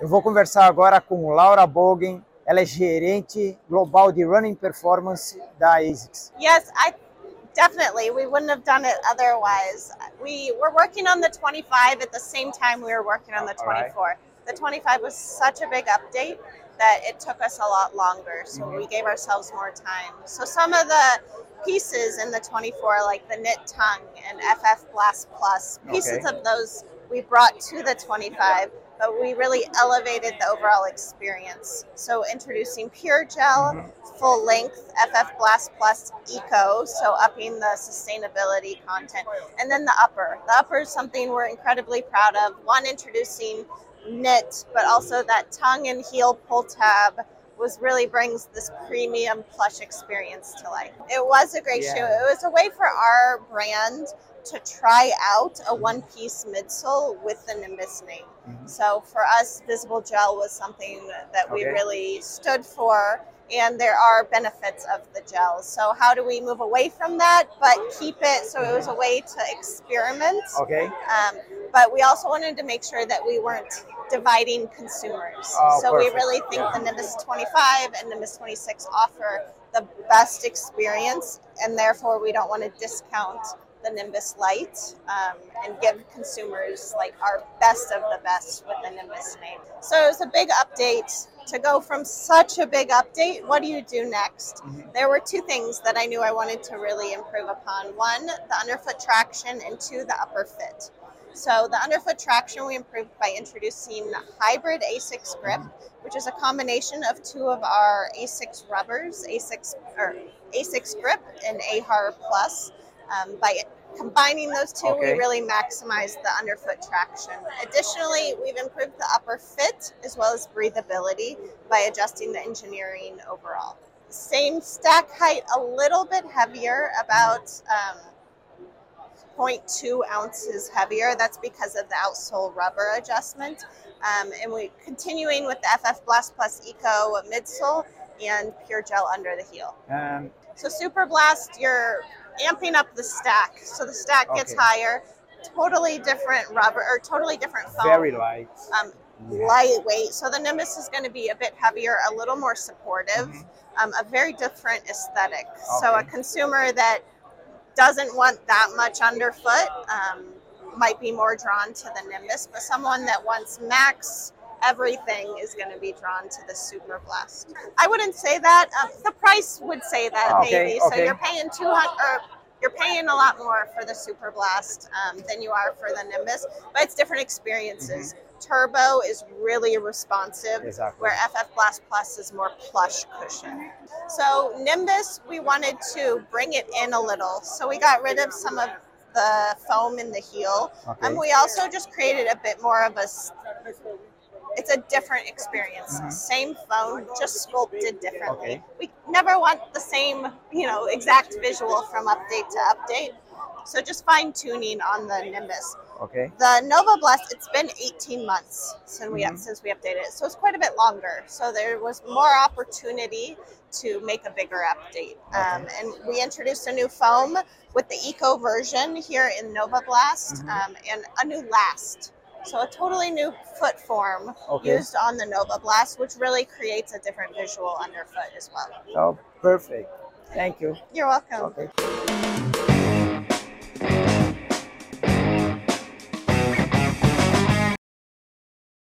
Eu vou conversar agora com Laura Bolgen, ela é gerente global de Running Performance da ASICS. Yes, I definitely. We wouldn't have done it otherwise. We were working on the 25 at the same time we were working on the All right. 24. The 25 was such a big update that it took us a lot longer. So mm-hmm. we gave ourselves more time. So some of the pieces in the 24, like the knit tongue and FF Blast Plus, pieces Okay. of those we brought to the 25, but we really elevated the overall experience. So introducing Pure Gel, mm-hmm. full length FF Blast Plus Eco, so upping the sustainability content, and then the upper. The upper is something we're incredibly proud of. One, introducing knit, but also that tongue and heel pull tab was really brings this premium plush experience to life. It was a great Yeah. shoe. It was a way for our brand to try out a one piece midsole with the Nimbus name. Mhm. So for us, visible gel was something that we Okay. really stood for, and there are benefits of the gel. So how do we move away from that, but keep it so it was a way to experiment? Ok? Um, but we also wanted to make sure that we weren't dividing consumers. Oh, so we really think Yeah. the Nimbus 25 and Nimbus 26 offer the best experience, and therefore we don't want to discount the Nimbus Light um, and give consumers like our best of the best with the Nimbus name. So it was a big update. To go from such a big update, what do you do next? Mhm. There were two things that I knew I wanted to really improve upon. One, the underfoot traction, and two, the upper fit. So the underfoot traction we improved by introducing hybrid ASICS grip, which is a combination of two of our ASICS rubbers, ASICS or ASICS grip and AHAR Plus. Um, by combining those two, Okay. we really maximize the underfoot traction. Additionally, we've improved the upper fit as well as breathability by adjusting the engineering overall. Same stack height, a little bit heavier, about um, 0.2 ounces heavier. That's because of the outsole rubber adjustment. Um, and we continuing with the FF Blast Plus Eco midsole and Pure Gel under the heel. Um, So Super Blast, you're amping up the stack, so the stack gets Okay. higher. Totally different rubber or totally different foam. very light. um, Yeah. lightweight. So the Nimbus is going to be a bit heavier, a little more supportive, Mhm. um, a very different aesthetic. So a Okay. consumer that doesn't want that much underfoot um, might be more drawn to the Nimbus, but someone that wants max everything is going to be drawn to the Super Blast. I wouldn't say that. Um, the price would say that Okay, maybe. So okay. you're paying two hundred. or You're paying a lot more for the Super Blast um, than you are for the Nimbus, but it's different experiences. Turbo is really responsive, Exactly. where FF Blast Plus is more plush cushion. So Nimbus, we wanted to bring it in a little, so we got rid of some of the foam in the heel, Okay. and we also just created a bit more of a. It's a different experience. Mhm. Same phone, just sculpted differently. Okay. We never want the same, you know, exact visual from update to update. So just fine tuning on the Nimbus. Ok? The Nova Blast, it's been 18 months since we Mhm. since we updated it, so it's quite a bit longer. So there was more opportunity to make a bigger update, um, and we introduced a new foam with the Eco version here in Nova Blast, Mhm. um, and a new Last. So a totally new foot form okay. used on the Nova Blast, which really creates a different visual underfoot as well. Oh, perfect. Thank you. You're welcome. Okay.